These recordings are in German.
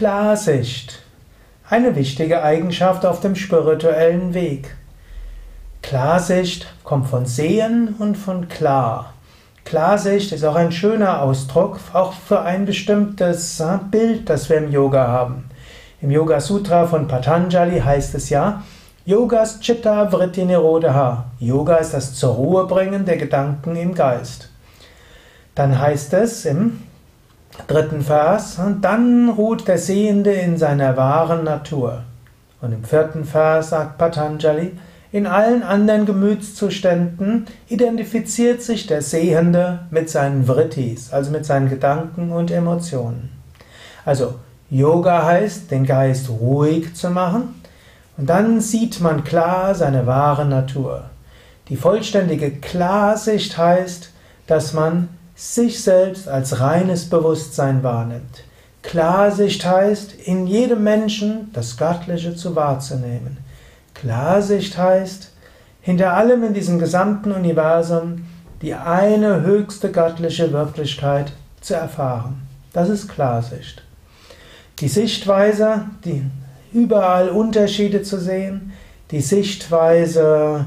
Klarsicht. Eine wichtige Eigenschaft auf dem spirituellen Weg. Klarsicht kommt von Sehen und von Klar. Klarsicht ist auch ein schöner Ausdruck, auch für ein bestimmtes äh, Bild, das wir im Yoga haben. Im Yoga Sutra von Patanjali heißt es ja, Yogas Chitta Vritti Nirodha. Yoga ist das zur Ruhe bringen der Gedanken im Geist. Dann heißt es im dritten Vers, dann ruht der Sehende in seiner wahren Natur. Und im vierten Vers sagt Patanjali, in allen anderen Gemütszuständen identifiziert sich der Sehende mit seinen Vrittis, also mit seinen Gedanken und Emotionen. Also Yoga heißt, den Geist ruhig zu machen und dann sieht man klar seine wahre Natur. Die vollständige Klarsicht heißt, dass man sich selbst als reines Bewusstsein wahrnimmt. Klarsicht heißt, in jedem Menschen das Göttliche zu wahrzunehmen. Klarsicht heißt, hinter allem in diesem gesamten Universum die eine höchste göttliche Wirklichkeit zu erfahren. Das ist Klarsicht. Die Sichtweise, die überall Unterschiede zu sehen, die Sichtweise,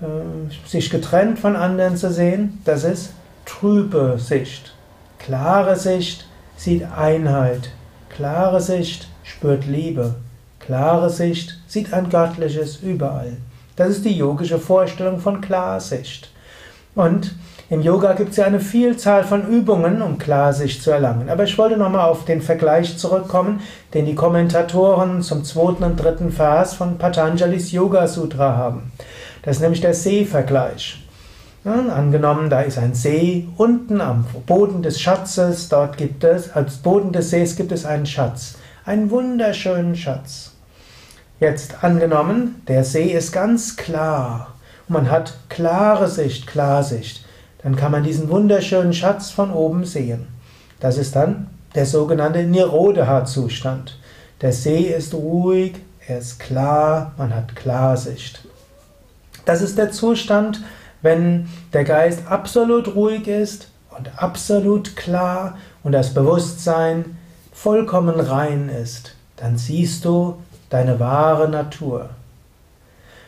äh, sich getrennt von anderen zu sehen, das ist trübe Sicht. Klare Sicht sieht Einheit. Klare Sicht spürt Liebe. Klare Sicht sieht ein Göttliches überall. Das ist die yogische Vorstellung von Klarsicht. Und im Yoga gibt es ja eine Vielzahl von Übungen, um Klarsicht zu erlangen. Aber ich wollte nochmal auf den Vergleich zurückkommen, den die Kommentatoren zum zweiten und dritten Vers von Patanjalis Yoga Sutra haben. Das ist nämlich der Seevergleich. Angenommen, da ist ein See unten am Boden des Schatzes, dort gibt es, als Boden des Sees gibt es einen Schatz, einen wunderschönen Schatz. Jetzt angenommen, der See ist ganz klar und man hat klare Sicht, Klarsicht, dann kann man diesen wunderschönen Schatz von oben sehen. Das ist dann der sogenannte Nirodha-Zustand. Der See ist ruhig, er ist klar, man hat Klarsicht. Das ist der Zustand, wenn der Geist absolut ruhig ist und absolut klar und das Bewusstsein vollkommen rein ist, dann siehst du deine wahre Natur.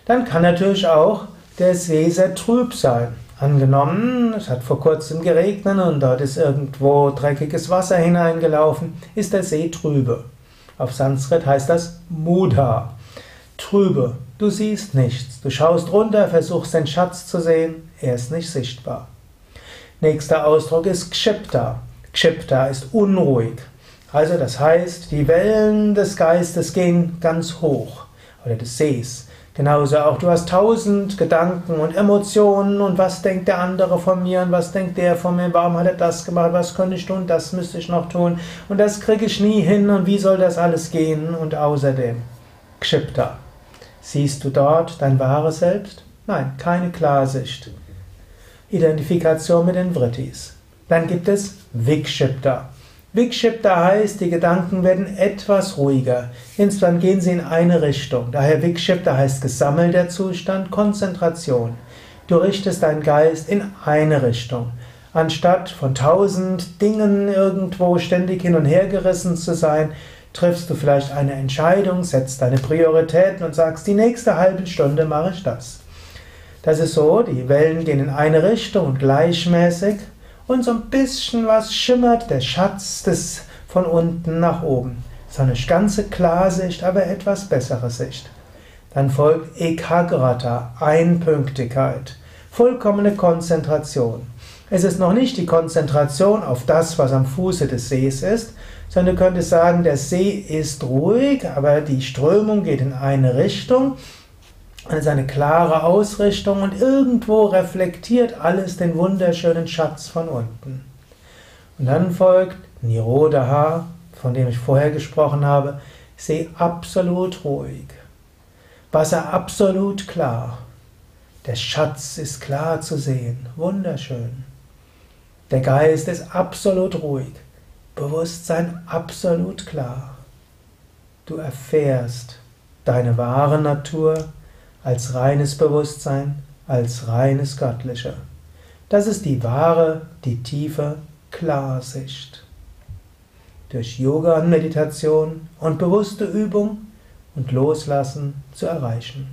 Dann kann natürlich auch der See sehr trüb sein. Angenommen, es hat vor kurzem geregnet und dort ist irgendwo dreckiges Wasser hineingelaufen, ist der See trübe. Auf Sanskrit heißt das Mudha. Trübe. Du siehst nichts. Du schaust runter, versuchst den Schatz zu sehen, er ist nicht sichtbar. Nächster Ausdruck ist Kshipta. Kshipta ist unruhig. Also das heißt, die Wellen des Geistes gehen ganz hoch oder des Sees. Genauso auch, du hast tausend Gedanken und Emotionen und was denkt der andere von mir und was denkt der von mir, warum hat er das gemacht, was könnte ich tun, das müsste ich noch tun und das kriege ich nie hin und wie soll das alles gehen und außerdem Kshipta. Siehst du dort dein wahres Selbst? Nein, keine Klarsicht. Identifikation mit den Vrittis. Dann gibt es Vikshipta. Vikshipta heißt, die Gedanken werden etwas ruhiger. Insofern gehen sie in eine Richtung. Daher Vikshipta heißt gesammelter Zustand, Konzentration. Du richtest deinen Geist in eine Richtung. Anstatt von tausend Dingen irgendwo ständig hin und her gerissen zu sein, triffst du vielleicht eine Entscheidung, setzt deine Prioritäten und sagst, die nächste halbe Stunde mache ich das. Das ist so, die Wellen gehen in eine Richtung und gleichmäßig und so ein bisschen was schimmert der Schatz des von unten nach oben. So eine ganze Klarsicht, aber etwas bessere Sicht. Dann folgt Ekagrata, Einpünktigkeit, vollkommene Konzentration. Es ist noch nicht die Konzentration auf das, was am Fuße des Sees ist, sondern du könntest sagen, der See ist ruhig, aber die Strömung geht in eine Richtung. Es ist eine klare Ausrichtung und irgendwo reflektiert alles den wunderschönen Schatz von unten. Und dann folgt Nirodha, von dem ich vorher gesprochen habe, See absolut ruhig. Wasser absolut klar. Der Schatz ist klar zu sehen, wunderschön. Der Geist ist absolut ruhig. Bewusstsein absolut klar. Du erfährst deine wahre Natur als reines Bewusstsein, als reines Göttliche. Das ist die wahre, die tiefe Klarsicht. durch Yoga und Meditation und bewusste Übung und Loslassen zu erreichen.